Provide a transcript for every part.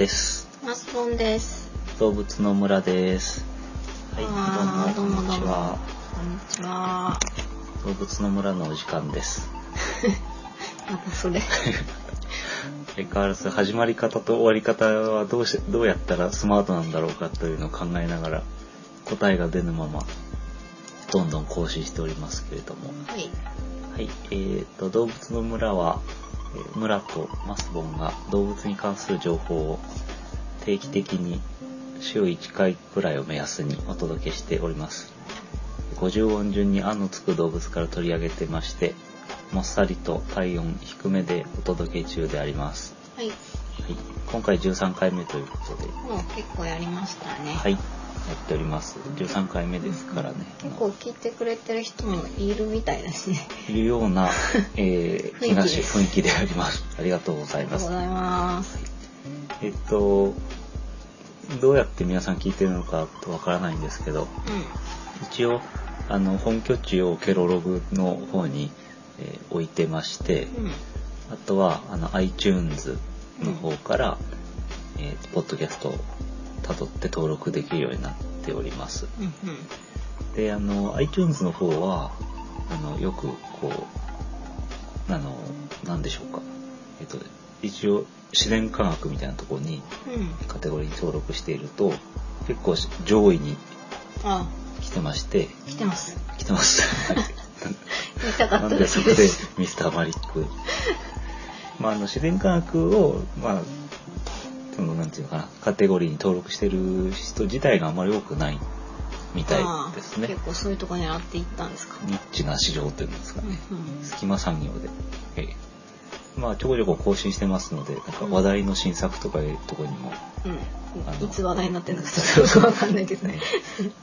です。マスボンです。動物の村です。はい、どうも、こんにちは。こんにちは。動物の村のお時間です。それ。相変わらず始まり方と終わり方はどうし、どうやったらスマートなんだろうかというのを考えながら、答えが出ぬまま、どんどん更新しておりますけれども。はい。はい、えーと、動物の村は、えー村とマスボンが動物に関する情報を定期的に週1回くらいを目安にお届けしております。50音順に「あ」のつく動物から取り上げてまして、もっさりと体温低めでお届け中であります。はい。はい、今回13回目ということで、もう結構やりましたね。はい、やっております。13回目ですからね。結構聞いてくれてる人もいるみたいだしね。いるような、えー、雰囲気雰囲気であります。ありがとうございますありがとうご。ざいます。えっと、どうやって皆さん聞いてるのかとわからないんですけど、う一応、あの、本拠地をケロログの方に、えー置いてまして、ん。うん。あとは、あの、iTunes の方から、えーポッドキャストを辿って登録できるようになっております。うんうん。で、あの、iTunes の方は、あの、よく、こう、あの、なんでしょうか。えっと、一応、自然科学みたいなところにうん。カテゴリーに登録していると、結構上位にあ、来てまして、来てます。来てます。見たかなったでんでそこです。ミスターマリック。まあ、あの、自然科学を、まあ、その、なんていうのかな、カテゴリーに登録してる人自体があまり多くないみたいですね。結構そういうとこ狙っていったんですか？ニッチな市場というんですかね。うん隙間産業で。ええまあ、ちょこちょこ更新してますので、なんか話題の新作とかいうところにも、うん。あのいつ話題になってるのかちょっとわかんないけど。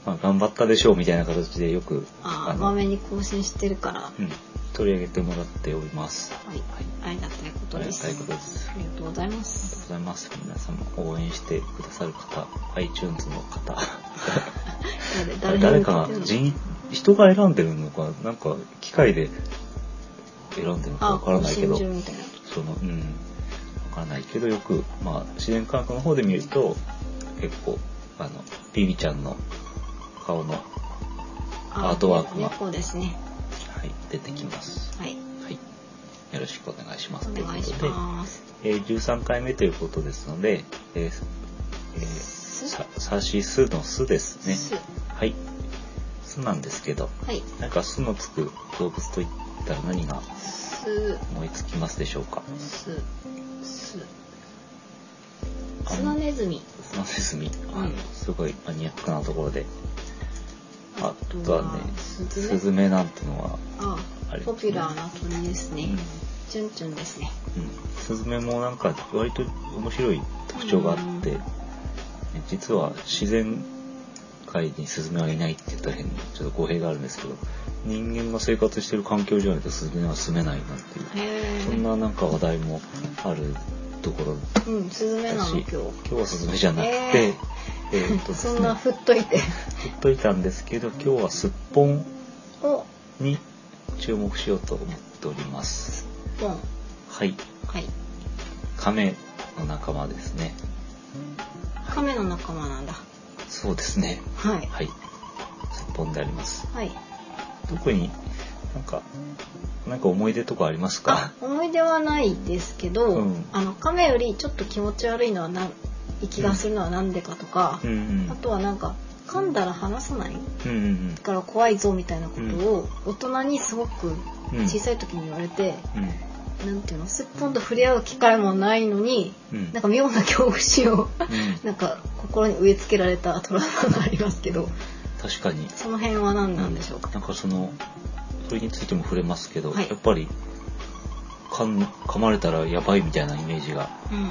まあ、頑張ったでしょうみたいな形でよく、ああ、のまめに更新してるから。はうん、取り上げてもらっております。い。はい。ありがたいことです。ありがたいことですありがとうございまありがとうす。ございます。皆様応援してくださる方、iTunes の方。誰誰か人、人が選んでるのか、なんか機械で選んでるのかあ、わからないけど。その、うん、わからないけど、よく、まあ、自然科学の方で見ると、結構、あの、ビビちゃんの顔の、あアートワークが猫ですね。はい、出てきます。はい。はい。よろしくお願いします。お願いしということで、ます。えー13回目ということですので、えーえーすさ、さしすのすですね。すはい。すなんですけど、はい。なんかすのつく動物といったら何がす、思いつきますでしょうか？す、す。あのスナネズミ。スナネズミ。あのうんすごいマニアックなところで。ああとはね、スズメなんてのは、あありますねポピュラーな鳥ですねうん。チュンチュンですね。うん、スズメもなんか割と面白い特徴があって、うん実は自然界にスズメはいないって言ったら変にちょっと語弊があるんですけど人間が生活してる環境じゃないとスズメは住めないなんていうへそんななんか話題もあるところえ。うん、スズメなだしの今日。今日はスズメじゃなくて、へえーっとねそんな振っといて。振っといたんですけど今日はすっぽんお、に注目しようと思っております。はいはい。亀の仲間ですね亀の仲間なんだ。そうですねはい。はい。すっぽんであります。はい。特になんか、なんか思い出とかありますあか、思い出はないですけど、うんあの亀よりちょっと気持ち悪いのはな気がするのはなんでかとか、うんうんあ。とはなんか噛んだら離さないうんうんだから怖いぞみたいなことを大人にすごくうん。小さい時に言われて、うん。なんていうのすっぽんと触れ合う機会もないのにうん。なんか妙な恐怖心をうんなんか心に植え付けられたトラウマがありますけど確かに。その辺は何なんでしょうか、なんかその、それについても触れますけど、はいやっぱり、噛ん噛まれたらやばいみたいなイメージがうんうん、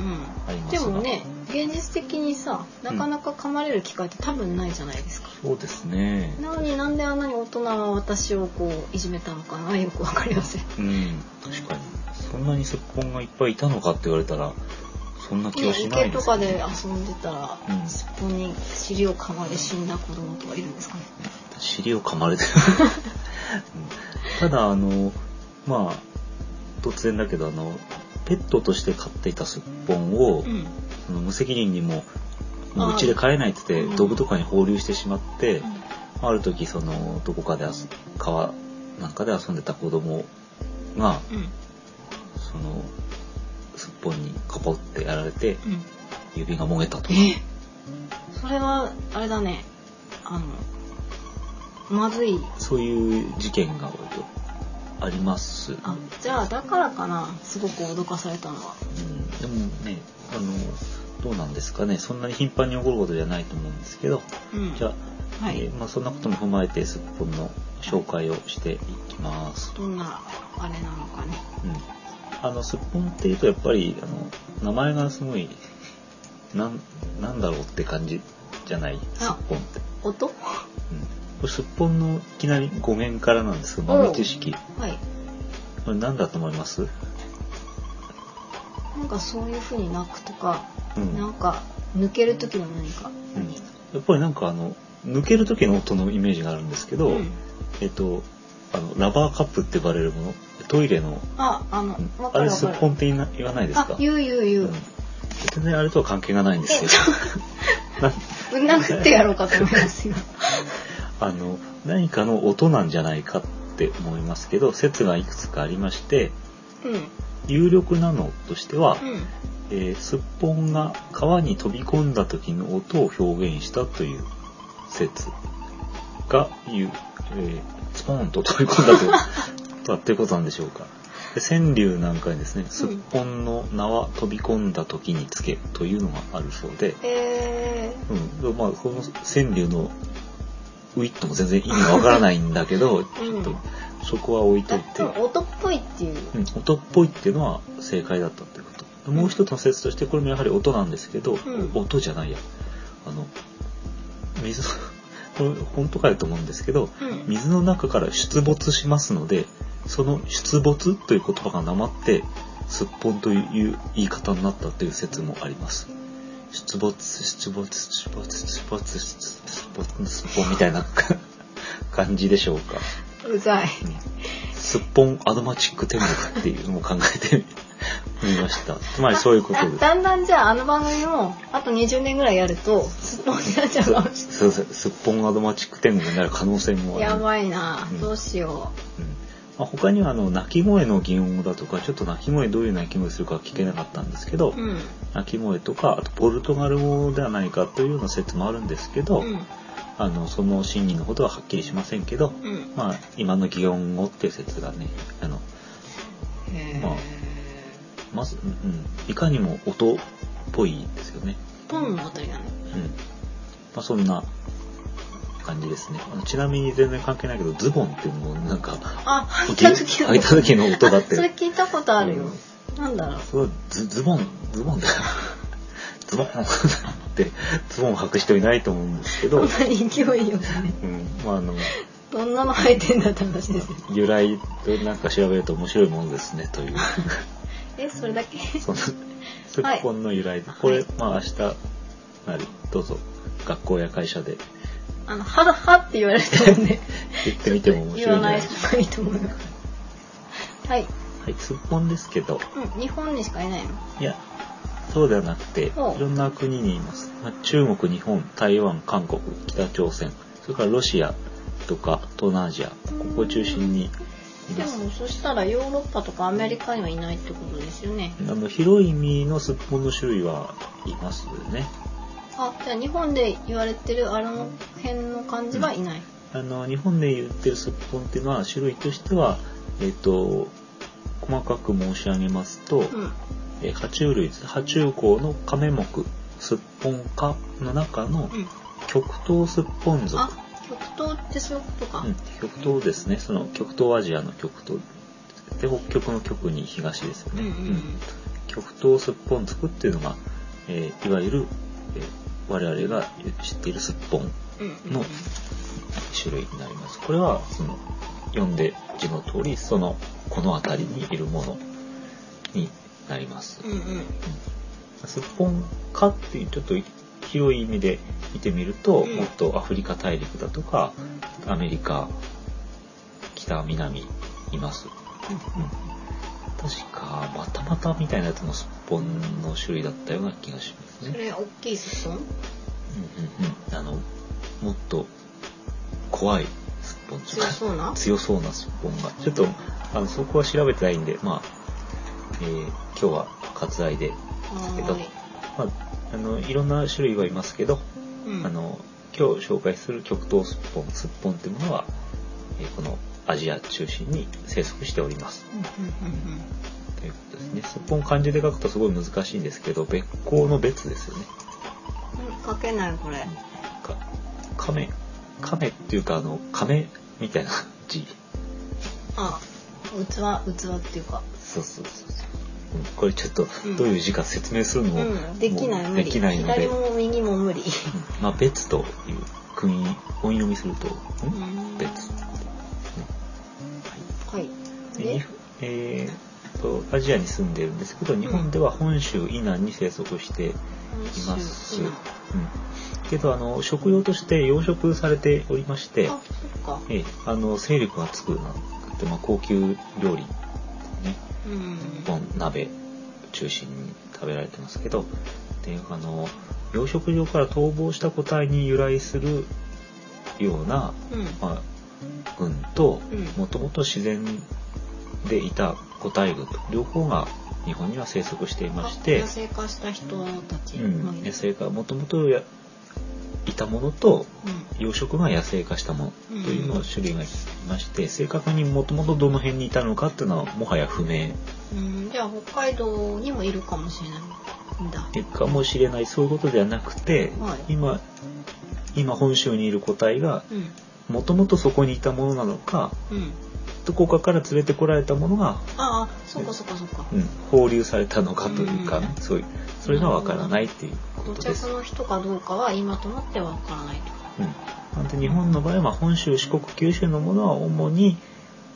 ありますが。でもね現実的にさなかなか噛まれる機会って多分ないじゃないですか、そうですね。なのになんであんなに大人は私をこういじめたのかなよくわかりません。うん。確かに。そんなにすっぽんがいっぱいいたのかって言われたら、そんな気ねはしない池とかで遊んでたら、うんすっぽんに尻を噛まれ死んだ子供とかいるんですかね。尻を噛まれてる うんただあのまあ突然だけどあのペットとして飼っていたすっぽんを、うん。その無責任にももうちで飼えないって言っうん。てドブとかに放流してしまって、ある時そのどこかで遊川なんかで遊んでた子供がうん。うんそのすっぽんにカポってやられてうん。指がもげたとか。えそれはあれだね。あのまずい。そういう事件が割とあります。あじゃあだからかな。すごく脅かされたのは。うん、でもねあのどうなんですかね。そんなに頻繁に起こることじゃないと思うんですけど、うん。じゃあ、はい、えーまあ、そんなことも踏まえてすっぽんの紹介をしていきます。どんなあれなのかね。うん、あのすっぽんっていうとやっぱりあの名前がすごいなんなんだろうって感じじゃない？すっぽんって。音？うん、これすっぽんのいきなり語源からなんですけど豆知識。はい。これ何だと思います、なんかそういう風に鳴くとか、うん。なんか抜ける時の何か、うん、やっぱりなんかあの抜ける時の音のイメージがあるんですけど、うん。えっとあのラバーカップって呼ばれるものトイレの、ああのうん。わかあれすっぽんって言いな言わないですか？あ言う言う言う、うん。全然あれとは関係がないんですけど。なぶん殴 ってやろうかと思いますよあの何かの音なんじゃないかって思いますけど説がいくつかありましてうん。有力なのとしては、うん。えーすっぽんが川に飛び込んだ時の音を表現したという説がいう、えースポーンと飛び込んだととっていうことなんでしょうか。で川柳なんかにですね、すっぽんの名は飛び込んだ時につけというのがあるそうで、えうん、まあこの川柳のウィットも全然意味がわからないんだけど、ちょっとそこは置いー、といて。音っぽいっていう。うん、音っぽいっていうのは正解だったってこと。もう一つの説としてこれもやはり音なんですけど、ん。音じゃないや。あの水の 本当かよと思うんですけどうん。水の中から出没しますのでその出没という言葉がなまってすっぽんという言い方になったという説もあります。出没出没出没出没出没すっぽんみたいな 感じでしょうか。うざい。すっぽんアドマチック天国っていうのを考えてみました。つまりそういうことです。だだんだんじゃああの番組もあと20年ぐらいやるとすっぽんになっちゃうかもしそうそう。すっぽんアドマチック天国になる可能性もある。れないやばいな、うん。どうしよう。ん。まあ、他にはあの鳴き声の擬音語だとかちょっと鳴き声どういう鳴き声するか聞けなかったんですけど、ううん。鳴き声とかあとポルトガル語ではないかというような説もあるんですけど、うんあのその真偽のほどははっきりしませんけど、うんまあ今の擬音語っていう説がねあのへまあまず、うんうん、いかにも音っぽいですよね。ポンのあたりなのうん。まあそんな感じですね。ちなみに全然関係ないけど、ズボンっていうなんか、あ履いた時の履いた時の音だって。あそれ聞いたことあるよ、なんだろうすごいズズボン、ズボンだよ。ズボンって、ズボンを履く人いないと思うんですけど、うんそんなに勢いよくね。まああの、どんなの履いてんだって話ですよ。由来となんか調べると面白いものですねという、えそれだけ？その、すっぽんの由来で、これ、まあ明日なり、どうぞ、学校や会社で。あのははって言われてもね言ってみても面白い言わない。方がいいと思うよはい、はい、すっぽんですけど、うん、日本にしかいないの。いや、そうではなくて、いろんな国にいます。まあ中国、日本、台湾、韓国、北朝鮮、それからロシアとか東南アジア、ここを中心にいで。もそしたらヨーロッパとかアメリカにはいないってことですよね。あの広い意味のすっぽんの種類はいますね。あじゃあ日本で言われてるあの辺の感じはいない、あの日本で言ってるすっぽんっていうのは種類としては、えっ、と細かく申し上げますと、うんえー爬虫類です爬虫項のカメ目すっぽん科の中のうん、極東すっぽん属あ極東ってそういうことか、うん、極東ですね。その極東アジアの極東で北極の極に東ですよね、うんうんうん。極東すっぽん属っていうのが、えーいわゆる、えー我々が知っているすっぽんうんうんの種類になります。これはその読んで字の通りそのこの辺りにいるものになります、うんうん。すっぽん科っていうちょっと広い意味で見てみると、うん。もっとアフリカ大陸だとかアメリカ北南います、うん。確かまたまたみたいなやつのすっぽんの種類だったような気がしますね。それ大きいスッポン？うんうんうん。あの、もっと怖いすっぽん強そうな？強そうなすっぽんが。ちょっと、あの、そこは調べてないんで、まあ、えー今日は割愛で、はけど。まあ、あの、いろんな種類はいますけど、うんあの、今日紹介する極東すっぽん、すっぽんっていうものは、えーこのアジア中心に生息しております。ということですね。すっぽん漢字で書くとすごい難しいんですけど、別行の別ですよね。うん。書けないこれ。か亀、亀っていうか、あの、亀みたいな字。あ、器、器っていうか。そうそうそうこれちょっとうんどういう字か説明するのも,、うん。できない無理。できないので、左も右も無理。うんまあ別という組み音読みすると、別。はい。でで、えーとアジアに住んでるんですけど日本では本州以南に生息しています。うんけどあの食用として養殖されておりましてあ、、そっか。ええあの勢力がつくなくて、まあ、高級料理ねうん。本鍋中心に食べられてますけどであの養殖場から逃亡した個体に由来するような、うん。まあ、群とうんもともと自然でいた個体群と両方が日本には生息していまして野、生化した人たちうん野生化もともとやいたものと養殖が野生化したものというのを種類がいまして正確にもともとどの辺にいたのかっていうのはもはや不明うん。うん。じゃあ北海道にもいるかもしれないんだ。かもしれないそういうことではなくて、はい今今本州にいる個体がうん。もともとそこにいたものなのかうん。どこかから連れてこられたものが、ああ、そっかそっかそっか。うん、放流されたのかというか、うんそういうそれがわからないっていうこ土とです着。の人かどうかは今となってはわからないと。うん、なんで日本の場合はまあ本州四国九州のものは主に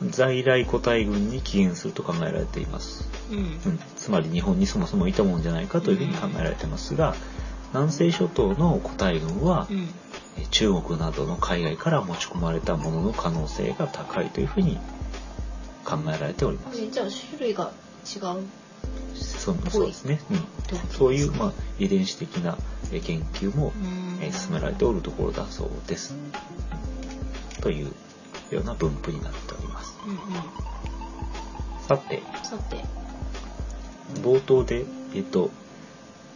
在来個体群に起源すると考えられています。うん。うん、つまり日本にそもそもいたものじゃないかというふうに考えられてますが、南西諸島の個体群は、うん。え中国などの海外から持ち込まれたものの可能性が高いというふうに考えられております。でじゃあ種類が違う？そうそうですね、うん、そういう、まあ、遺伝子的なえ研究も、進められておるところだそうです。というような分布になっております。うんうん。さて、さて。冒頭で、えっと、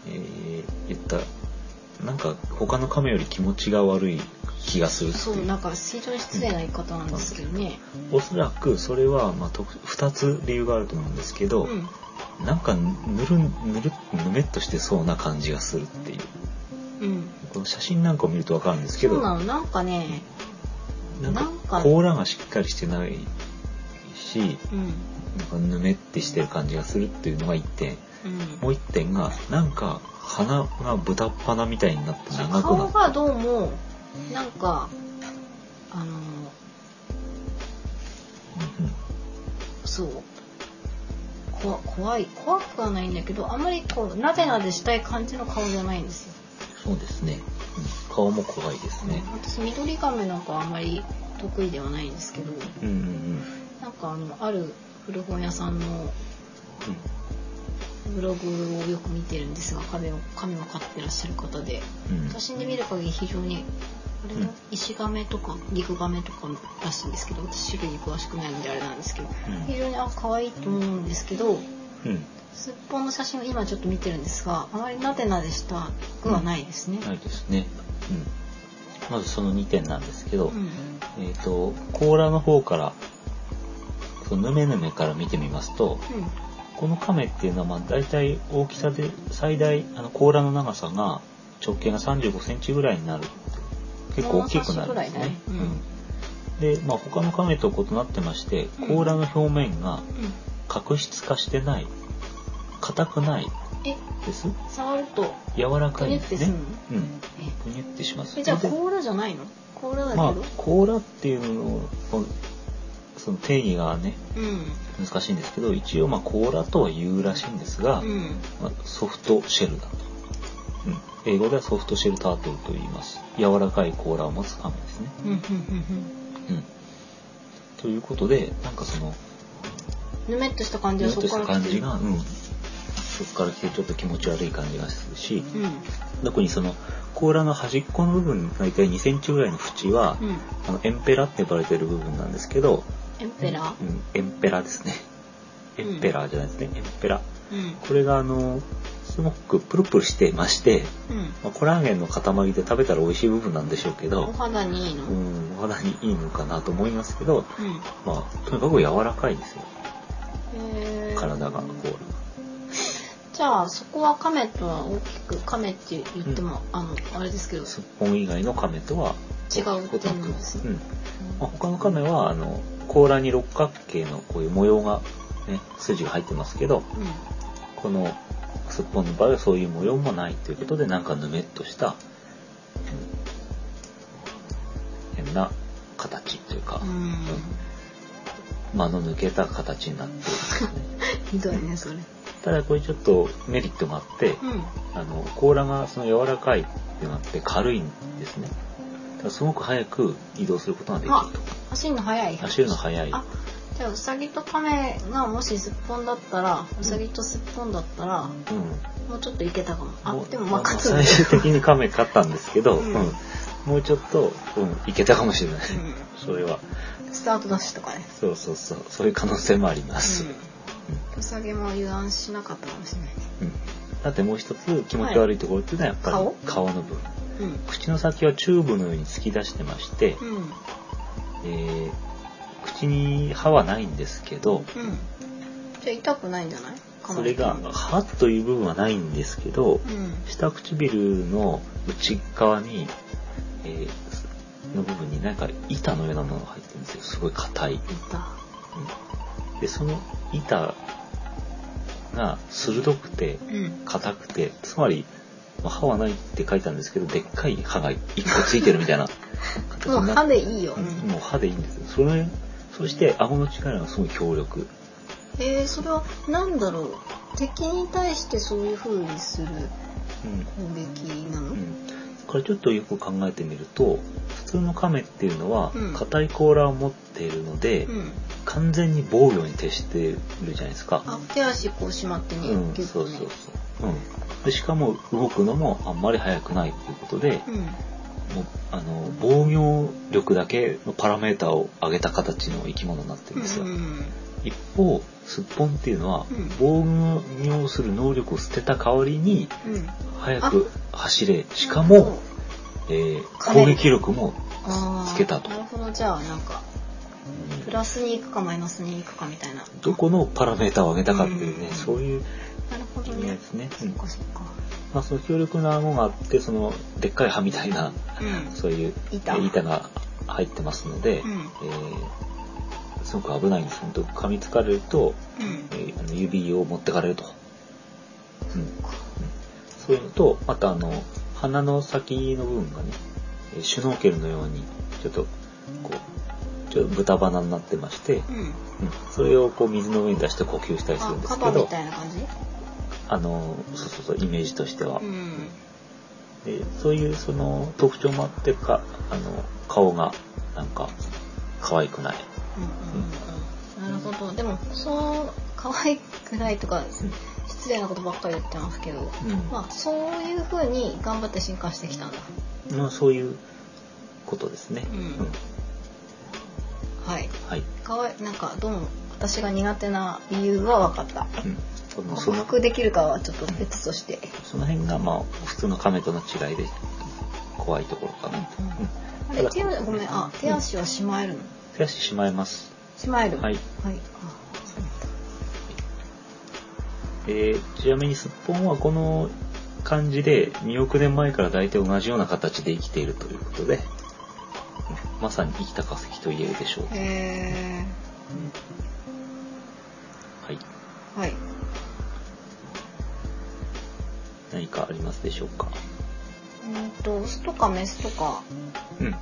えー言った、なんか他の亀より気持ちが悪い気がするそう。なんか非常に失礼な言い方なんですけどね。おそらくそれは、まあ、と2つ理由があると思うんですけど、うん。なんかぬるぬるぬめっとしてそうな感じがするっていううん。この写真なんかを見ると分かるんですけどそうなの、なんかね、なんかなんか甲羅がしっかりしてないしうん。なんかぬめってしてる感じがするっていうのが1点うん。もう1点がなんか鼻が豚っ鼻みたいになって長くなって顔がどうも、なんか、あの、そう。こ怖い怖くはないんだけどあまりこうなでなでしたい感じの顔じゃないんですよ、そうですね、うん顔も怖いですね、私緑亀なんかはあまり得意ではないんですけどうん、うんうん。なんかあのある古本屋さんのブログをよく見てるんですが亀を亀を飼ってらっしゃる方で。写真で見る限り非常にあれのうん石亀とか陸亀とからしいんですけど私種類に詳しくないのであれなんですけど非常にあ可愛いと思うんですけどうん。すっぽんの写真を今ちょっと見てるんですがあまりなでなでしたくはないですね。ないですね、うん、まずその2点なんですけど、うん。えっ、と甲羅の方からそのヌメヌメから見てみますとこの亀っていうのはまあ大体大きさで最大あの甲羅の長さが直径が35センチぐらいになる結構大きくなるんですね。で、まあ、他の亀と異なってましてうん。甲羅の表面がうん。角質化してない硬くないえです？触ると柔らかいんですね。うん。え。ぷにゅってします。えじゃあで甲羅じゃないの？甲羅だけど、まあ甲羅っていうののその定義がねうん。難しいんですけど一応まあ甲羅とは言うらしいんですが、うん。まあ、ソフトシェルだと、うん、英語ではソフトシェルタートルと言います。柔らかい甲羅を持つ亀ですね、うん。ということでなんかそのぬめっとした感じぬめっとしたはそこから来てる。感じが、うん、そこから来てちょっと気持ち悪い感じがするし、うん。特にその甲羅の端っこの部分大体2センチぐらいの縁は、うん。あのエンペラって呼ばれてる部分なんですけど、エンペラ？ーうん、エンペラですね。エンペラーじゃないですね、エンペラ。うんこれがあのすごくプルプルしてまして、うん。まあ、コラーゲンの塊で食べたら美味しい部分なんでしょうけおど、肌にいいの？ううんん、お肌にいいのかなと思いますけど、まあ、とにかく柔らかいですよ。体が甲じゃあそこは亀とは大きく亀って言っても、あのあれですけど。羅すっぽん以外の亀とは違う大きく点なんですねうん。まあ、他の亀はあの甲羅に六角形のこういう模様が、ね、筋が入ってますけどうこのすっぽんの場合はそういう模様もないということでなんかぬめっとした、うん変な形というか、間の抜けた形になってね。ひどいねそれ。ただこれちょっとメリットがあって、うん。あの甲羅がその柔らかいっていうのがあって軽いんですね。すごく早く移動することができるあ走るの速い。と走るの速い。あじゃあウサギとカメがもしすっぽんだったらウサギとすっぽんだったらうん。もうちょっといけたかも。あでもまああ勝つ最終的に亀勝ったんですけど、うん。うん。もうちょっと、うん、いけたかもしれない、うそれは。んスタートダッシュとかね。そうそうそう。そういう可能性もあります、うん。ウサギも油断しなかったかもしれない。ねうん。だってもう一つ気持ち悪いところっていうのはやっぱり顔？顔の部分。うん。口の先はチューブのように突き出してまして、うん。えー口に歯はないんですけどうん。じゃあ痛くないんじゃない？それが歯という部分はないんですけどうん。下唇の内側に、えーの部分になんか板のようなものが入ってるんですよ。すごい硬い、痛うん。でその板が鋭くてうん。硬くてつまりまあ歯はないって書いたんですけどでっかい歯が一個ついてるみたいな形もう歯でいいよ、うん。もう歯でいいんですよ。それそして顎の力がすごい強力。えー、それは何だろう？敵に対してそういう風にするうん攻撃なの、うん、これちょっとよく考えてみると普通の亀っていうのはうん。硬い甲羅を持っているので、うん。完全に防御に徹しているじゃないですか。あ手足こうしまってね、うん、そうそうそう。うん、でしかも動くのもあんまり速くないということで、うんもうあの防御力だけのパラメーターを上げた形の生き物になってるんですよ。うん一方すっぽんっていうのは、うん。防御する能力を捨てた代わりにうん。速く走れ。しかも、えー攻撃力もつけたと。なるほど。じゃあなんかうん。プラスに行くかマイナスに行くかみたいな。どこのパラメーターを上げたかっていうね、うん。そういうなるほどね。ですね。そっかそっかまあ、その強力な顎があってそのでっかい歯みたいなうん。そういう板。えー板が入ってますので、うん。えーすごく危ないんです本当噛みつかれると、うん。えーあの指を持ってかれると、うん。うん。そういうのとまたあの鼻の先の部分がねえーシュノーケルのようにちょっとこうちょっと豚鼻になってまして、うん。うん、それをこう水の上に出して呼吸したりするんあですけど。カバみたいな感じ？あのそうそうそうイメージとしては、うん。でそういうその特徴もあってかあの顔がなんか可愛くない、うんうんうん。なるほど。でもそう可愛くないとか失礼なことばっかり言ってますけど、うん。まあそういう風に頑張って進化してきたんだ。まあ、そういうことですね、うん。はい。はい、かわいなんかどうも私が苦手な理由は分かった。うん、そのそ克の服できるかはちょっと別として。その辺がまあ普通の亀との違いで怖いところかな。と、うん。うん。あれ手足ごめん。あ手足はしまえるの？手足しまえます。しまえる？はい、はい。えーちなみにすっぽんはこの感じで2億年前から大体同じような形で生きているということで、うんまさに生きた化石と言えるでしょう、へえはい、はい何かありますでしょうか？うんとオスとかメスとかうん。だ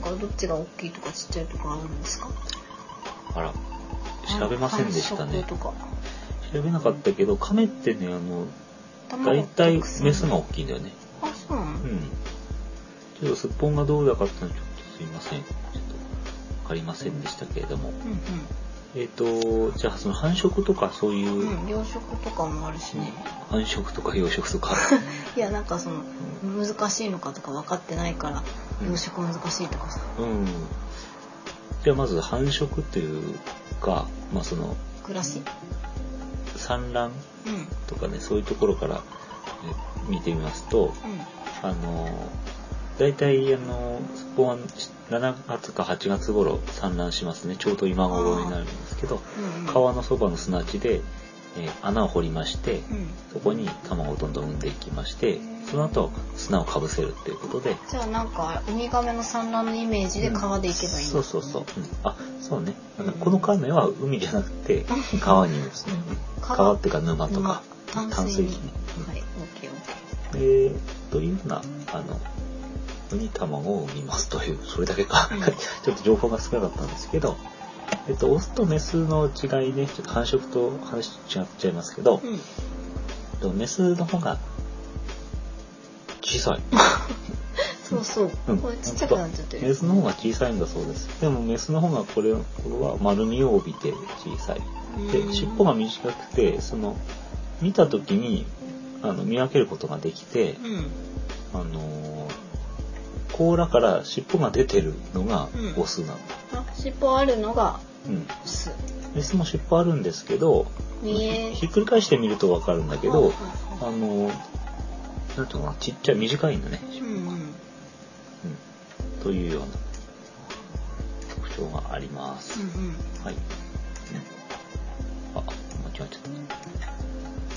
からどっちが大きいとかちっちゃいとかあるんですか？あら調べませんでしたね。調べなかったけど亀ってねあの卵大体メスが大きいんだよね。あそうなの、うん。ちょっとすっぽんがどうだかっていうのはちょっとすいません。ちょっと分かりませんでしたけれども、うんうん。えっ、と、じゃあその繁殖とかそういう、うん、養殖とかもあるしね。繁殖とか養殖とか、いや、なんかその、難しいのかとか分かってないから、うん養殖難しいとかさ。うん。じゃあまず繁殖っていうか、まあその暮らし産卵うん。うん。とかね、そういうところからえ見てみますと、あの、大体あの、スポンは7月か8月頃産卵しますね。ちょうど今頃になるんですけど、うんうん。川のそばの砂地で、えー穴を掘りまして、うん。そこに卵をどんどん産んでいきまして、その後砂をかぶせるっていうことで、じゃあなんか、ウミガメの産卵のイメージで川で行けばいいのそうそうそう。うんあ、そうね。うんこの亀は海じゃなくて 川にいるんですね。うん川川っていうか沼とか沼淡水域ね。はい、オッケーオッケで、というふうな、あの、ウニ卵を産みますという、それだけか。うん ちょっと情報が少なかったんですけど、えっと、オスとメスの違いね、ちょっと繁殖と話違っちゃいますけど、ー。うん。えっとメスの方が小さい。そうそう。うんこれちっちゃくなっちゃってる。メスの方が小さいんだそうです。でもメスの方がこれこれは丸みを帯びて小さい。で、尻尾が短くて、その、見た時に、あの、見分けることができて、うん。あのー甲羅から尻尾が出てるのがうんオスなの。あ、尻尾あるのがうん。ス。メスも尻尾あるんですけど。ひっくり返してみるとわかるんだけど、ああのーなんていうのかな、ちっちゃい、短いんだね。うんうん。うん。というような特徴があります。うんうん。はい。あ、間違えちゃっ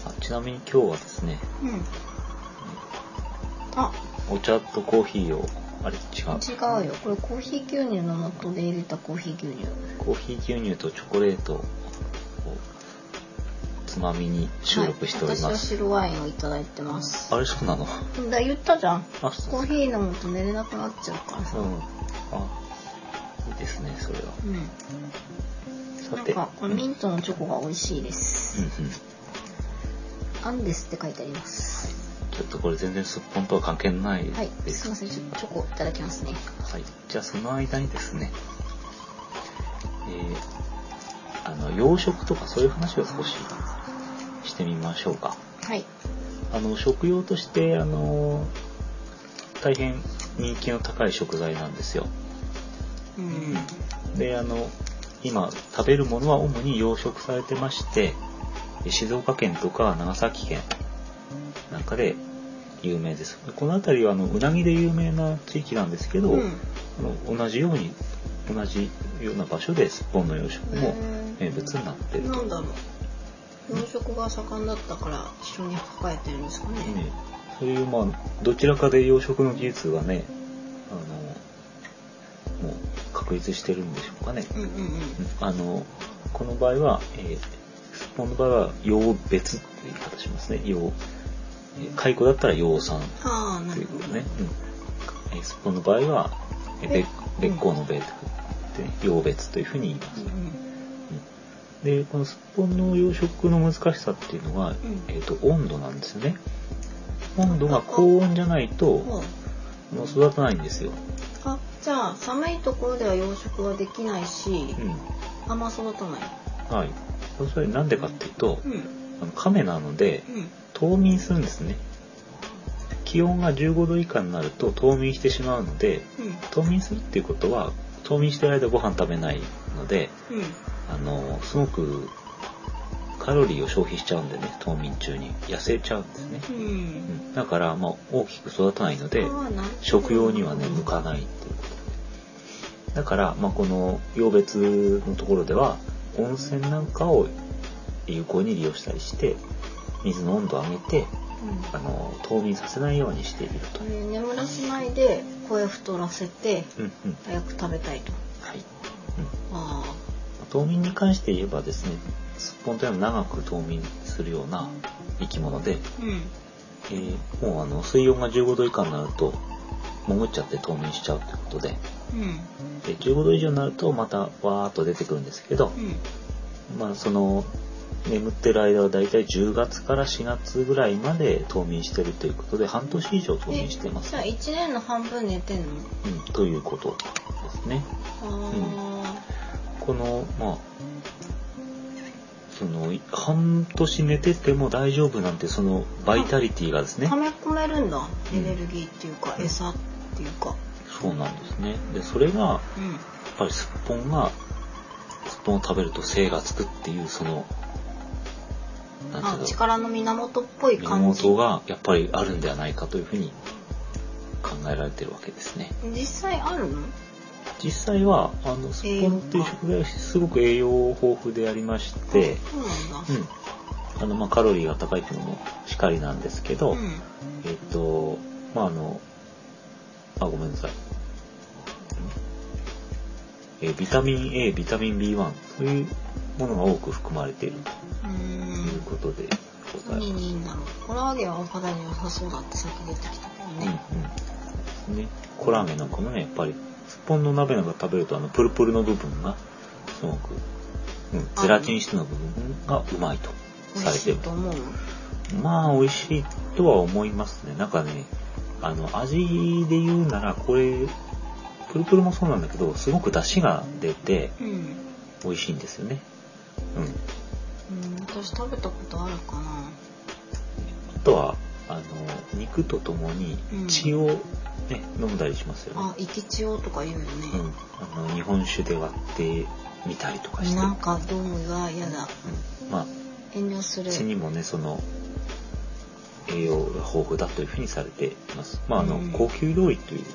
た。あちなみに今日はですね、うん。あ、お茶とコーヒーを、あれ違う？違うよ。これコーヒー牛乳の素で入れたコーヒー牛乳。コーヒー牛乳とチョコレートをつまみに収録しておりはい、私はます。白ワインをいただいてます。あれそうなの？だ言ったじゃん。コーヒー飲むと寝れなくなっちゃうからさ。うん。あ、いいですね、それは。うん。さて。なんか、これミントのチョコが美味しいでうんす。うん。アンデスって書いてあります。ちょっとこれ全然すっぽんとは関係ないはい。ですすいません。ちょっとチョコいただきますね。はい。じゃあその間にですね、えー、あの、養殖とかそういう話を少ししてみましょうか。はい。あの、食用として、あの、大変人気の高い食材なんですよ。うん。で、あの、今食べるものは主に養殖されてまして、静岡県とか長崎県なんかで有名です。でこの辺りはあのうなぎで有名な地域なんですけど、うん。あの同じように同じような場所でスッポンの養殖もへ名物になっていると。なんだろう。養殖が盛んだったから一緒に抱えてるんですかね。ね、そういうまあどちらかで養殖の技術がねあのもう確立してるんでしょうかね。うんうんうん。あのこの場合は、えー、スッポンの場合は養別って言い方しますね。養えー蚕だったら養蚕ということね。うんえースッポンの場合は、別別行の別ってね養別というふうに言いますう。んでこのスッポンの養殖の難しさっていうのは、んえー、と温度なんですよね。温度が高温じゃないともう育たないんですよ。あ、じゃあ寒いところでは養殖はできないし、うん。あんま育たない。はい。それなんでかっていうと、うん。あの亀なのでうん。冬眠するんですね。気温が15度以下になると冬眠してしまうので、うん。冬眠するっていうことは冬眠してる間ご飯食べないので、うん。あの、すごくカロリーを消費しちゃうんでね、冬眠中に痩せちゃうんですね。う。うんん、だから、まあ、大きく育たないので、食用にはね、向かないっていうこと。だから、まあ、この養別のところでは、温泉なんかを有効に利用したりして、水の温度を上げて、うんあの、冬眠させないようにしていると。えー眠らせないで声太らせてうんうん。早く食べたいと。はい。うんあ冬眠に関して言えばですね、スッポンというのは長く冬眠するような生き物で、あ。うん。えーもうあの水温が15度以下になると潜っちゃって冬眠しちゃうということでうん。で15度以上になるとまたわーっと出てくるんですけど、うん。まあその眠ってる間はだいたい10月から4月ぐらいまで冬眠してるということで半年以上冬眠してます。じゃあ1年の半分寝てんの？うん、ということですね。あこの、まあ、その半年寝てても大丈夫なんてそのバイタリティがですね。溜め込めるんだ。うん。エネルギーっていうか、うん。餌っていうか。そうなんですね。でそれがやっうんぱりすっぽんがすっぽんを食べると精がつくっていうそのあの？力の源っぽい感じ。源がやっぱりあるんではないかというふうに考えられてるわけですね。実際あるの？実際はあのすっぽんっていう食材はすごく栄養豊富でありまして、そうなんあのまあカロリーが高いというのもしかりなんですけど、うん。えっとまああのあごめんなさい、えービタミン A ビタミン B1 そういうものが多く含まれている。うということでござい何ます。にいいん。だろうコラーゲンはお肌に良さそうだってさっき出てきたけどうんね、うん。ね、コラーゲンなんかもねやっぱりすっぽんの鍋なんか食べるとあのプルプルの部分がすごく、うん、ゼラチン質の部分がうまいとされいる。していと思うまあ美味しいとは思いますね。なんかねあの味で言うならこれプルプルもそうなんだけどすごく出汁が出てうん、美味しいんですよね。うんうん、私食べたことあるかな。あとはあの肉とともにうん。血をね、飲んだりしますよね。あ、生き血をとか言うよね。うん、あの日本酒で割ってみたりとかして、なんかどうもが嫌だ。うん、まあ遠慮する。血にもねその栄養が豊富だというふうにされています。まああの、うん。高級料理という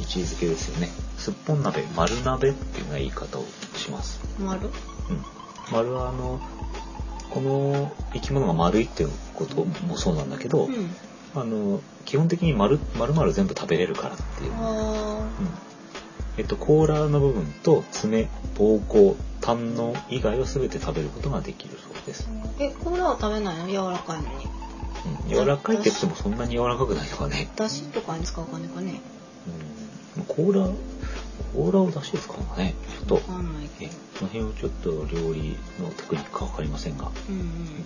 位置づけですよね。すっぽん鍋丸鍋っていうような言い方をします、丸？うん、丸はあのこの生き物が丸いっていうこともそうなんだけど、うん。あの基本的に丸丸々全部食べれるからっていうあうんえっと、甲羅の部分と爪、膀胱、胆の以外は全て食べることができるそうです。ーえ、コーラは食べないの？柔らかいのに。うん、柔らかいって言ってもそんなに柔らかくないのかね。だしとかに使うかねかね。うん、甲羅、甲羅を出して使うのかね。ちょっと。その辺をちょっと料理のテクニックかわかりませんが。うんうん。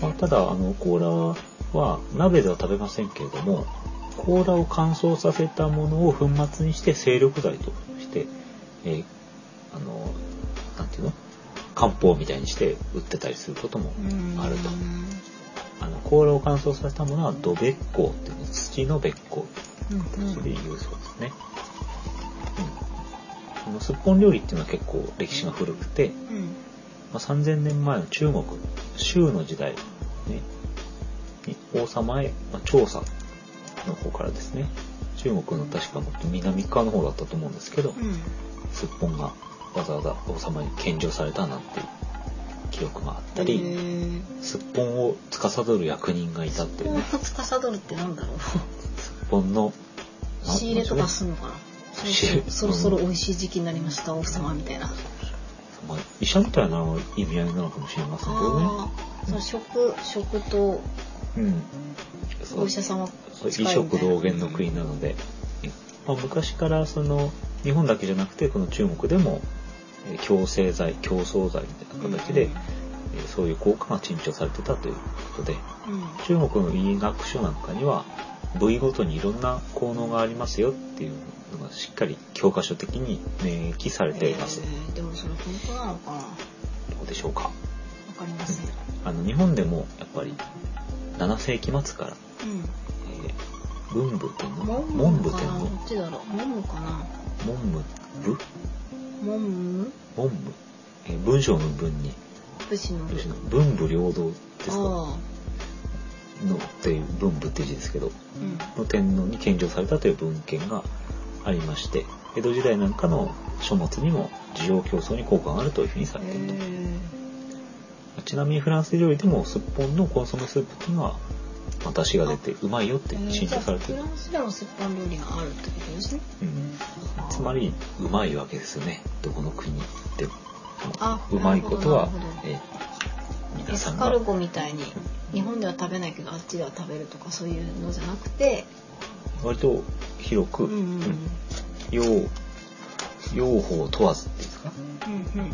まあ、ただ、あの、甲羅は鍋では食べませんけれども、甲羅を乾燥させたものを粉末にして精力剤として、えーあの、なんていうの？漢方みたいにして売ってたりすることもうんあると。あの、甲羅を乾燥させたものは土べっこうっていうの土のべっこうんうとして言うそうですね。うん。このすっぽん料理っていうのは結構歴史が古くて。まあ、3000年前の中国、周の時代、ね、に王様へ、まあ、調査の方からですね、中国の確かもっと南側の方だったと思うんですけど、うん。すっぽんがわざわざ王様に献上されたなんていう記録があったへり、ーすっぽんを司る役人がいたっていうね、スポンを司るってなんだろう。すっぽんの、な仕入れとかすんのかな。そろそろ美味しい時期になりました、王様みたいな。まあ、医者みたいな意味合いなのかもしれませんけどね。その食食とうん。お医者さんは異色同源の国なので、まあ、昔からその日本だけじゃなくてこの中国でもえー強制剤強壮剤みたいな形で、えーそういう効果が珍重されてたということでうん中国の医学書なんかには部位ごとにいろんな効能がありますよっていうのがしっかり教科書的に明記されています、えーでもそれ本当なのかなわどうでしょうか？かりません。あの日本でもやっぱり7世紀末から、うえー文武天皇？文武天皇？っちだろう？モンムかな？文武？武？モンム文武、えー文章の文に。武士の文武両道ですか？のあ。っていう文武って字ですけど。あうん。の天皇に献上されたという文献がありまして江戸時代なんかの書物にも需要競争に効果があるというふうにされていると、へちなみにフランス料理でもすっぽんのコンソメスープっていうのは、まあ、出汁が出てうまいよってえ珍重されているフラ、ンスでもすっぽん料理があるってことですね。うん、つまりうまいわけですよね。どこの国でも。あうまいことはえー皆エさんが。スカルゴみたいに日本では食べないけどあっちでは食べるとかそういうのじゃなくて割と広く、う用用法問わずっていうんですか？うんうん。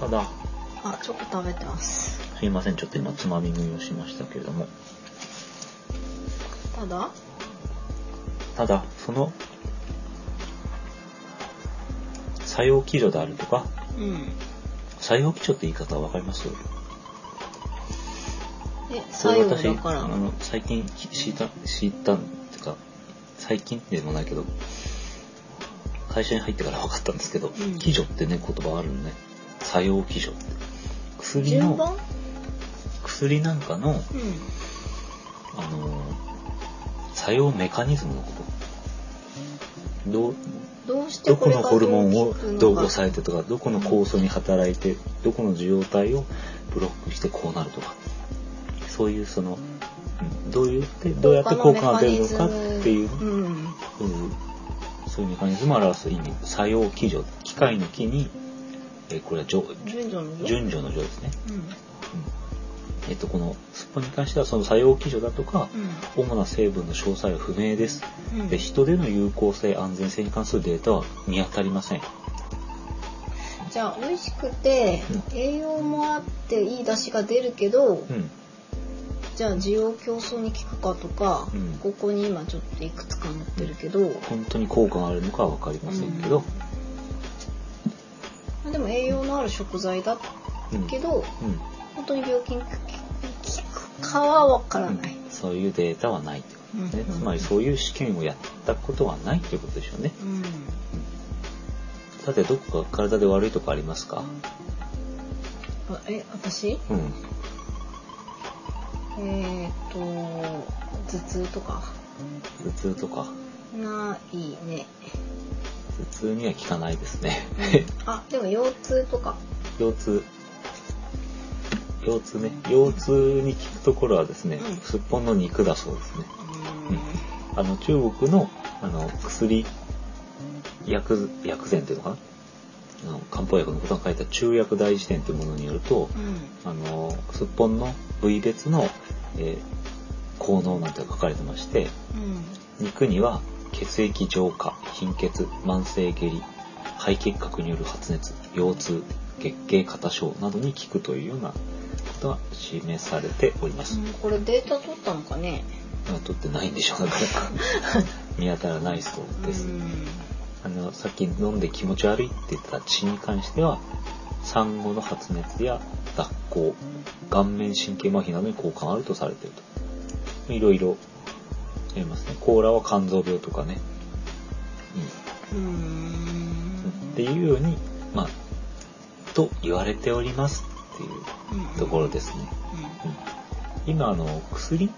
ただ。あチョコ食べてます。すいません。ちょっと今つまみ食いをしましたけれども。ただ？ただその作用基準であるとか、うん。作用基準って言い方わかります？え作用だ私から。あの最近き知った知ったっていうか最近でもないけど会社に入ってから分かったんですけど、ん。基準ってね言葉あるのね。作用基準って。薬の薬なんかのうん。あの作用メカニズムのこと。どうどうしてどこのホルモンをどうどう抑えてとかどこの酵素に働いてどこの受容体をブロックしてこうなるとかそういうその、うん。どういうどうやって効果が出るのかっていう、うんうん。そういうメカニズムを表す意味作用基準機械の木に、えーこれは順順序の順序ですね、うん。うん。えっとこのスッポンに関してはその作用基準だとか、主な成分の詳細は不明です。うん。で人での有効性安全性に関するデータは見当たりません。じゃあ美味しくて栄養もあっていい出汁が出るけどうんじゃあ需要競争に効くかとか、うん。ここに今ちょっといくつか載ってるけど、本当に効果があるのかは分かりませんけど、まあでも栄養のある食材だうんけど、うん。本当に病気に効くかはわからない。そういうデータはないってことですね、うん。つまりそういう試験をやったことはないっていうことでしょうね。うん。さてどこか体で悪いとこありますか？あえ私？うんえっ、と頭痛とか？頭痛とか？ないね。頭痛には効かないですね。あでも腰痛とか。腰痛。腰痛ね。腰痛に効くところはですね、うん。すっぽんの肉だそうですね。うん。あの中国のあの薬薬薬膳っていうのかな？漢方薬のことが書いた中薬大辞典というものによるとうんあのすっぽんの部位別の、えー効能なんて書かれてましてうん肉には血液浄化貧血慢性下痢肺結核による発熱腰痛月経過多症などに効くというようなことが示されております。うんこれデータ取ったのかね？まあ取ってないんでしょうだから 見当たらないそうです。うんあのさっき飲んで気持ち悪いって言ってた血に関しては産後の発熱や脱行顔面神経麻痺などに効果があるとされていると。いろいろありますね。コーラは肝臓病とかね、ううん、んっていうようにまあと言われておりますっていううんところですね、うん、今あの薬っ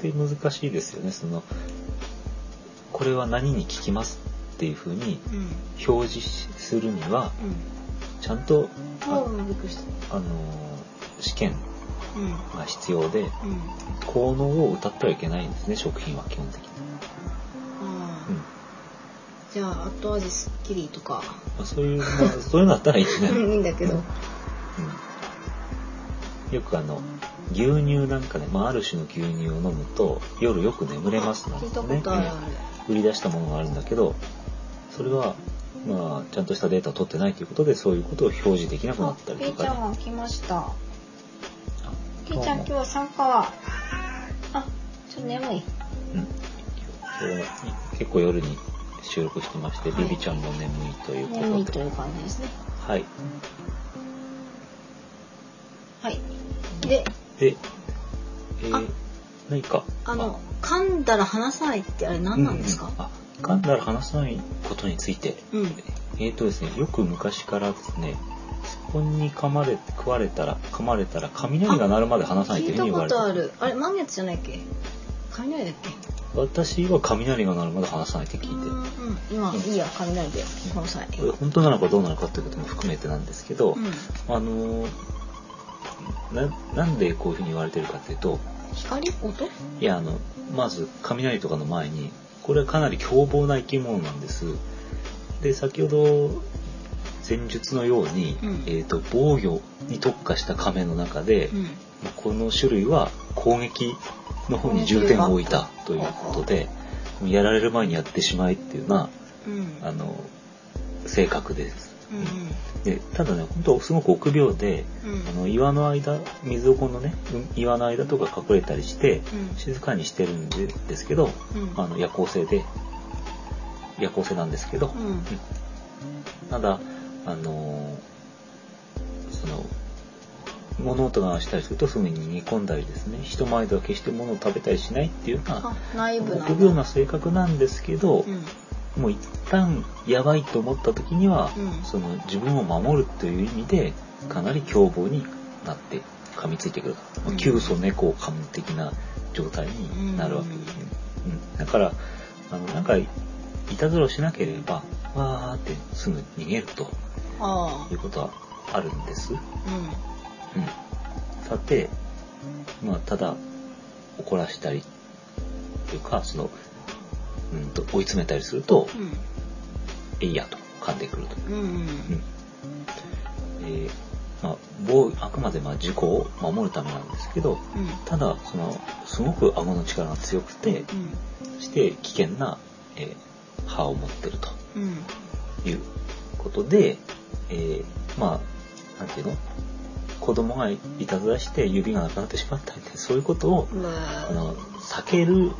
て難しいですよね。そのこれは何に効きますっていうふうに表示するにはうん。ちゃんとあの試験うん。が必要でうん。効能を歌ってはいけないんですね食品は基本的に、じゃあ後味すっきりとか。まあ、そういう、まあ、そういうのだったらいいね、いいんだけど。うん、よくあの牛乳なんかね、まあ、ある種の牛乳を飲むと夜よく眠れますなん聞いたことあるある売り出したものがあるんだけどそれはまあちゃんとしたデータを取ってないということでそういうことを表示できなくなあったりピーちゃとかね、んが来ました。あピーちゃん今日は参加は？あちょっと眠い。うん、今日は結構夜に収録してまして、はい。ビビちゃんも眠いということで。眠いという感じですね。はい。はい。ででえあー、何か？あの噛んだら話さないってあれ何なんですか？うあ噛んだら話さないことについて。うん。えーとですねよく昔からですねスッポンに噛まれ食われたら噛まれたら雷が鳴るまで話さないというふう聞いたに言われてことある。あれ満月じゃないっけ？雷だっけ？私は雷が鳴るまで話さないって聞いてうんうん。今いいや雷で。この際これ本当なのかどうなのかということも含めてなんですけど、うん。あのーななんでこういうふうに言われてるかというと光？音？いやあのまず雷とかの前にこれはかなり凶暴な生き物なんです。で先ほど前述のように、うん。えー、と防御に特化した亀の中で、うん。この種類は攻撃の方に重点を置いたということでやられる前にやってしまえっていうようなうん。あの性格です。うんでただね本当すごく臆病でうん。あの岩の間水底のねうん岩の間とか隠れたりしてうん。静かにしてるんでですけど、うん。あの夜行性で夜行性なんですけど、うん。ただ、あのその、物音がしたりするとすぐに逃げ込んだりですね、人前では決して物を食べたりしないっていうような、あナイブなんだ。臆病な性格なんですけど、うんもう一旦やばいと思った時には、うん。その自分を守るという意味でかなり凶暴になって噛みついてくると、まあうん猫を噛む的な状態になるわけですね、うん。だからあのなんかいたずらをしなければわーってすぐ逃げるとあいうことはあるんです、うん、あうん。さてまあただ怒らしたりというかその、うん、と追い詰めたりすると「えいや」と噛んでくるとえーまあ、防あくまでまあ自己を守るためなんですけどうん。ただそのすごく顎の力が強くてそして危険な、えー歯を持ってるとうん。うんいうことで、えーまあなんていうの？子供がいたずらして指がなくなってしまったりねそういうことをうわあの避ける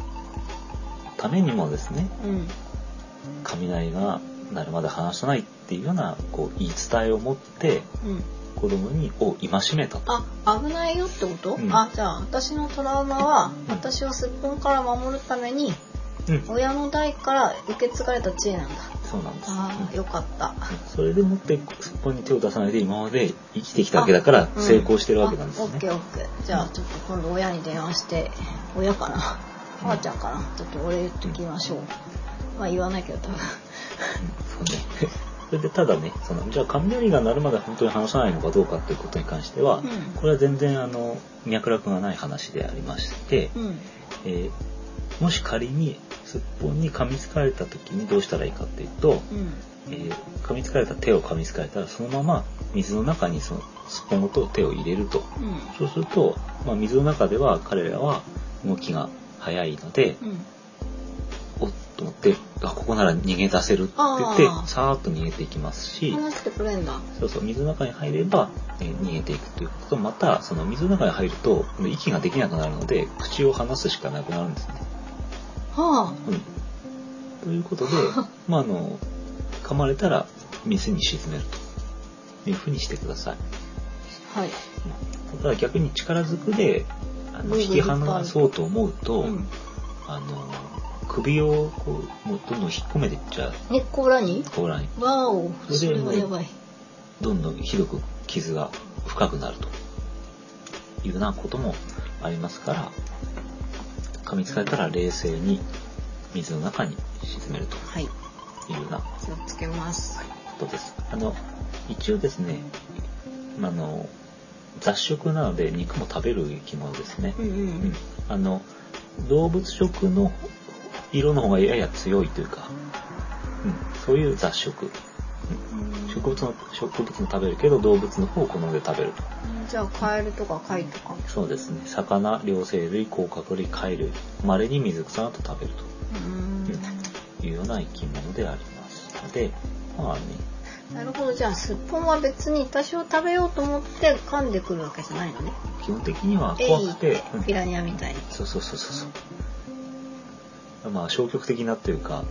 ためにもですねうん。雷が鳴るまで離さないっていうようなこう言い伝えを持ってうん。子供にを戒めたと。あ危ないよってこと、うん。あじゃあ私のトラウマは、うん。私をすっぽんから守るためにうん、親の代から受け継がれた知恵なんだ。そうなんです。ああよかった。それでもってすっぽんに手を出さないで今まで生きてきたわけだからうん。成功してるわけなんですね。あオッケ。ーオッケー。じゃあちょっと今度親に電話して親かなばあちゃんかな？ちょっと俺言っときましょう。まあ言わないけど多分。そうね。それでただね、そのじゃあ雷が鳴るまで本当に話さないのかどうかっていうことに関しては、うん。これは全然あの脈絡がない話でありまして、うん。えーもし仮にすっぽんに噛みつかれた時にどうしたらいいかっていうと、うん。えー噛みつかれた手を噛みつかれたらそのまま水の中にそのすっぽんごと手を入れると。うん。そうすると、まあ、水の中では彼らは動きが速いので、うん。おっと思って、あ、ここなら逃げ出せるって言ってあー、さーっと逃げていきますし、話してくれんだ。そうそう、水の中に入れば、えー逃げていくということと、また、その水の中に入ると、息ができなくなるので、口を離すしかなくなるんですね。はうん。ということで、まあ、あの、噛まれたら水に沈めると。いうふうにしてください。あはい。うん。ただ逆に力ずくで、あの引き離そうと思うと、うん。あの、首をこう、もうどんどん引っ込めていっちゃう。根っこ裏に？甲羅に。わおそそれはやばい。どんどんひどく傷が深くなると。いうようなこともありますから、噛みつかれたら冷静に水の中に沈めると。はい。いうような。気をつけます。ことです。あの、一応ですね、あの、雑食なので肉も食べる生き物ですね。うんううん。ん、あの動物食の色の方がやや強いというか、うん、そういう雑食、うん、植物の植物も食べるけど動物の方を好んで食べると。じゃあカエルとか貝とか。そうですね。魚両生類甲殻類貝類。まれに水草など食べるうーん。というような生き物でありますのでまあねなるほど。じゃあすっぽんは別に私を食べようと思って噛んでくるわけじゃないのね。基本的には怖くて。て、うんピラニアみたいに。そうそうそうそうそう。まあ消極的なというか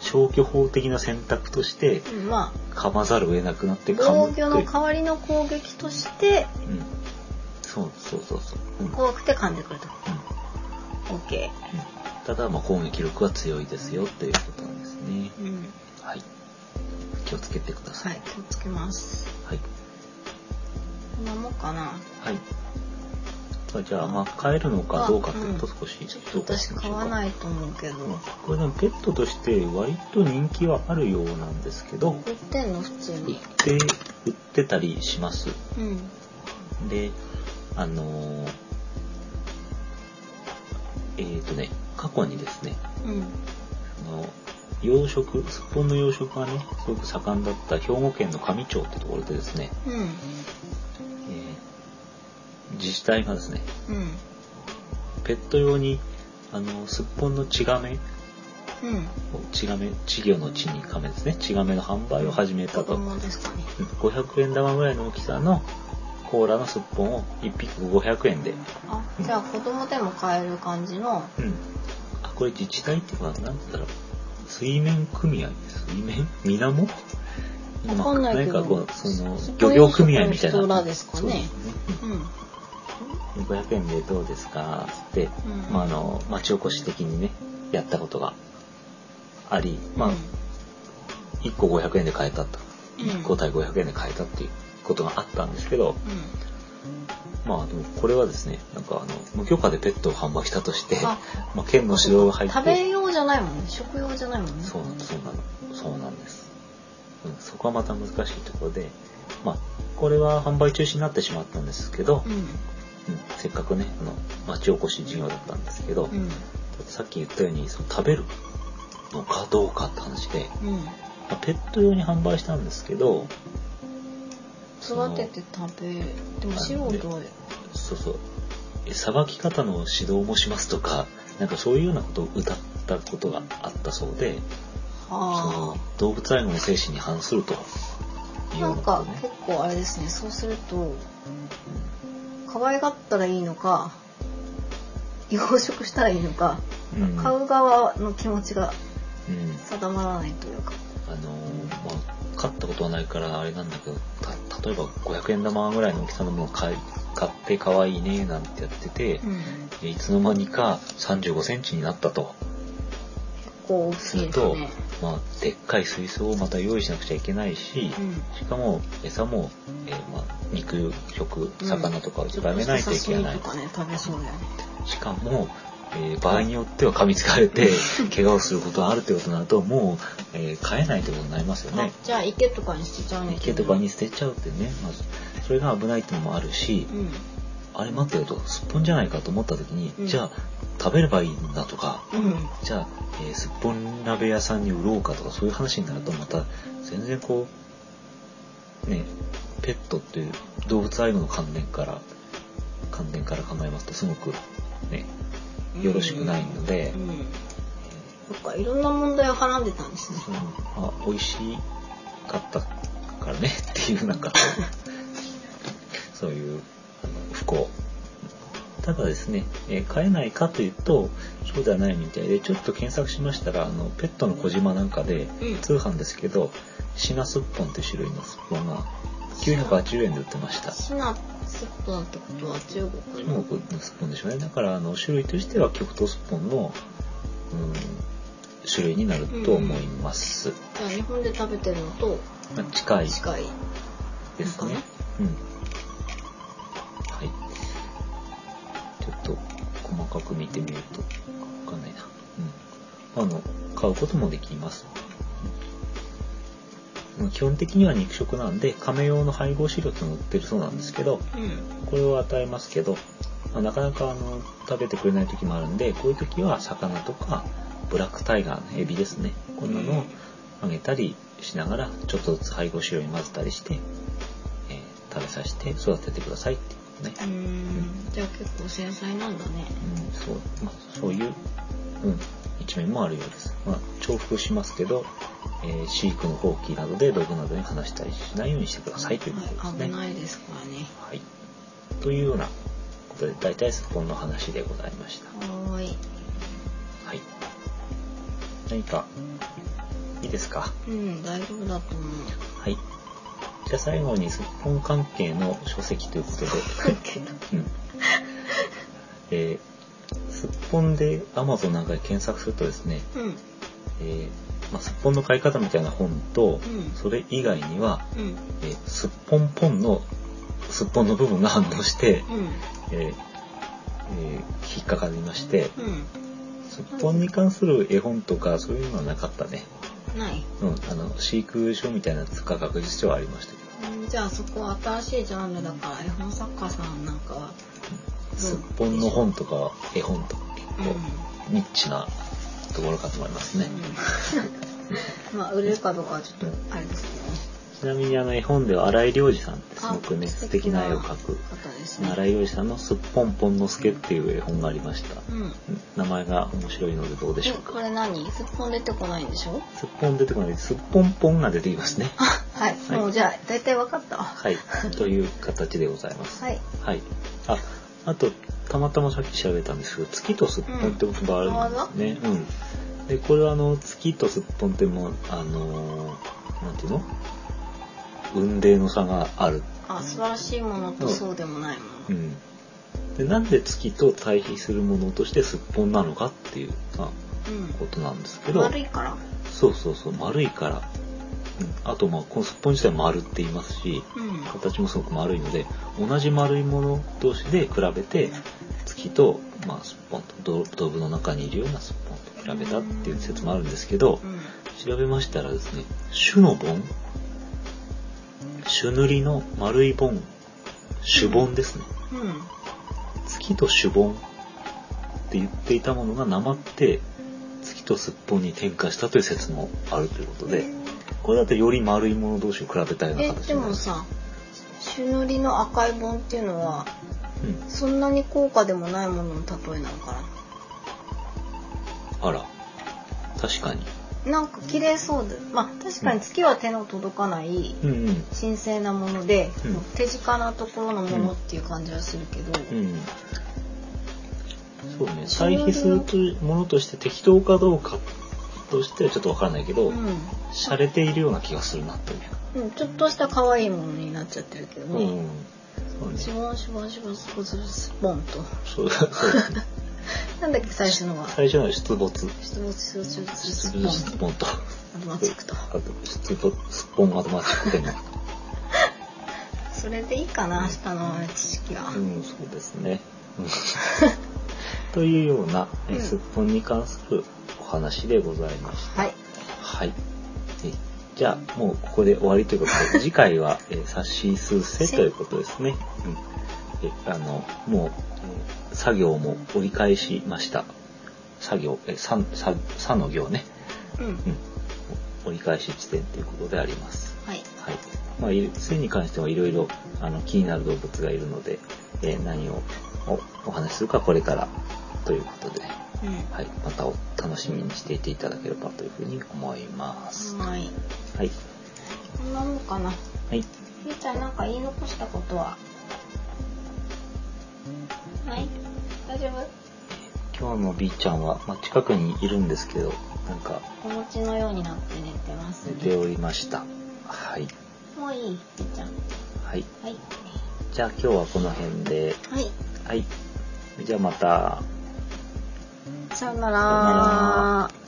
消去法的な選択としてうんま噛まざるを得なくなってあ噛む防御の代わりの攻撃としてうん、そうそうそうそう、うん。うん怖くて噛んでくると。OK ただまあ攻撃力は強いですよっていうことなんですね気をつけてくださはいい気をつけます。はい。こんなもんかな。はい、じゃあまあ飼えるのかどうかというと少しちょっと私買わないいと思うけど。うんこれでもペットとして割と人気はあるようなんですけど売ってんの普通売っにて売ってたりします。うん。であのーえっ、とね過去にですねうん。あの養殖？すっぽんの養殖がねすごく盛んだった兵庫県の上町ってところでですね、うんえー自治体がですねうん。ペット用にあのすっぽんの血亀うん。血亀稚魚の血に亀ですね血亀の販売を始めた子と、ね。500円玉ぐらいの大きさの甲羅のすっぽんを1匹500円で、あじゃあ子供でも買える感じの。うん、あこれ自治体っていうかなんて言ったら水面組合水面水面？わかんないけどかこうそのス漁業組合みたいな人らですかね。そうですね。うんうん500円でどうですかって、うん。まあ、あの町おこし的にねやったことがあり、まあ1個500円で買えたと。うん。1個対500円で買えたっていうことがあったんですけど、うまあでもこれはですねなんかあの無許可でペットを販売したとしてあまあ、県の指導が入って食べ用じゃないもんね。食用じゃないもんね。そうそうなのそうなんです、うん、そこはまた難しいところでまあこれは販売中止になってしまったんですけど、うん。うんせっかくねあの町おこし事業だったんですけど、うん。さっき言ったようにその食べるのかどうかって話で、うん。まあペット用に販売したんですけど育てて食べでも素人はそうそうえさばき方の指導もしますとかなんかそういうようなことを歌ったことがあったそうでそのは動物愛護の精神に反するといあうよなんなことね。結構あれですね。そうすると可愛がったらいいのか養殖したらいいのかうん。買う側の気持ちがうん。定まらないというか。あのーまあ買ったことはないからあれなんだけどた例えば500円玉ぐらいの大きさのものを買い買って可愛いねなんてやってて、うん。でいつの間にか35センチになったと。結構大すると、まあ、でっかい水槽をまた用意しなくちゃいけないし、うん。しかも餌も、えーまあ、肉食うん。魚とかをい。っちょっぱいあげないといけない、うだよね。しかも、えー場合によっては噛みつかれて 怪我をすることがあるってことになるともう、えー飼えないってことになりますよあね。じゃあ池とかに捨てちゃうん池とかに捨てちゃうってね、まずそれが危ないってのもあるし、うん。あれ待ってよとすっぽんじゃないかと思った時に、うん。じゃあ食べればいいんだとか、うん。じゃあ、えーすっぽん鍋屋さんに売ろうかとかそういう話になるとまた全然こうねペットっていう動物愛護の観点から観点から考えますとすごくねよろしくないので、うんそっかいろんな問題をはらんでたんですね。う。んあ美味しかったからねっていうなんかそういう不幸。ただですね、えー飼えないかというとそうではないみたいでちょっと検索しましたらあのペットの小島なんかでうん。通販ですけどシナスッポンという種類のスッポンが980円で売ってました。シナスッポンってことは中国中の国のスッポンでしょうね。だからあの種類としては極東スッポンの、うん、種類になると思います、じゃあ日本で食べてるのとまあ近い近いですかね。うん。はい。ちょっと細かく見てみるとわかんないな。うん。あの、買うこともできます。うん基本的には肉食なんで、亀用の配合飼料ってのが売ってるそうなんですけど、うんこれを与えますけど、まあなかなかあの食べてくれない時もあるんで、こういう時は魚とか、ブラックタイガーのエビですね。こんなのをあげたりしながら、ちょっとずつ配合飼料に混ぜたりして、えー食べさせて育ててくださいっていうことね。うーんじゃあ結構繊細なんだねうん、そう、まあ、そういう、うん、一面もあるようです。まあ、重複しますけど、えー飼育の放棄などで道具などに離したりしないようにしてくださいということですね。はい、危ないですからねはい。というようなことで、大体スッポンの話でございました。はーいはい。何か、いいですか？うん大丈夫だと思う。はい。じゃあ最後にスッポン関係の書籍ということで、うん。えー、すっぽんで Amazon なんかで検索するとですね、うん。えーまあ、すっぽんの買い方みたいな本と、うん。それ以外には、うん。えーすっぽんぽんのすっぽんの部分が反応して、うん。えーえー引っかかりまして、うんすっぽんに関する絵本とかそういうのはなかったね。ないうん、あの飼育書みたいなやつが確実にはありましたけど。うんじゃあそこは新しいジャンルだから絵本作家さんなんかはすっぽんの本とか絵本とか結構ニッチなところかと思いますね。うんまあ売れるかどうかはちょっとあれですけどねなみにあの絵本では荒井良二さんってすごくねあ素敵な絵を描く荒井良二さんのすっぽんぽんのすけっていう絵本がありました。うんうん名前が面白いのでどうでしょうえこか。れ何？すっぽん出てこないんでしょ？すっぽん出てこないすっぽんぽんが出てきますね。あはい、はいもうじゃあ大体分かったわはい。という形でございます。はいはい。あ、あと、たまたまさっき調べたんですけど、月とすっぽんって言葉あるんですね。うん。で、これはあの、月とすっぽんってもう、あのーなんていうの？運命の差がある。あ素晴らしいものとそうでもないもの。うん。で、なんで月と対比するものとしてすっぽんなのかっていう、まあ、ことなんですけど。悪いから。そうそうそう、丸いから。うん。あと、まあ、このすっぽん自体丸って言いますし、うん。形もすごく丸いので、同じ丸いもの同士で比べて、月と、まあ、すっぽんと、ドドブの中にいるようなすっぽんと比べたっていう説もあるんですけどう、ん。調べましたらですね、種の盆種塗りの丸い盆、種盆ですね。うん。月と種盆って言っていたものがなまって、月とすっぽんに転化したという説もあるということで、これだとより丸いもの同士を比べたようなえ形。でもさ朱塗りの赤い盆っていうのはうん。そんなに高価でもないものの例えなのかあら、確かに。ななんか綺麗そうでまあ確かに月は手の届かない。神聖なもので、うん手近なところのものっていう感じはするけど、うん。そうね、対比するとものとして適当かどうかとしてはちょっとわからないけど、うん洒落ているような気がするなという。うん、ちょっとした可愛いものになっちゃってるけどね、うん。そうねシボンシボンシボンスポススポンとそうそう。なんだっけ最初のは最初のは出没。出没出没出没出没と。アドマチックとあと、出没スポンアドマチックでも。それでいいかな明日の知識は、うん、そうですね。う んというような、えうんすっぽんに関するお話でございました。はいはい。えじゃあ、もうここで終わりということで、次回は、えー、冊子数せということですね。うん。え、あの、もう、えー作業も折り返しました。作業、え、さ、さ、さの行ね。うんうん。折り返し地点ということであります。はいはい。まあ、性に関してはいろいろあの気になる動物がいるので、えー何をおお話しするかこれからということで、うんはい、またお楽しみにしていていただければというふうに思います。はいはい。こんなもんかなはい。ゆうちゃんなんか言い残したことは？はい大丈夫？今日の B ちゃんは、まあ、近くにいるんですけど、なんかお餅のようになって寝てますね寝ておりました。はい。もういいゆうちゃんはい。はいじゃあ今日はこの辺で、はいはい。じゃあまた。さよなさよなら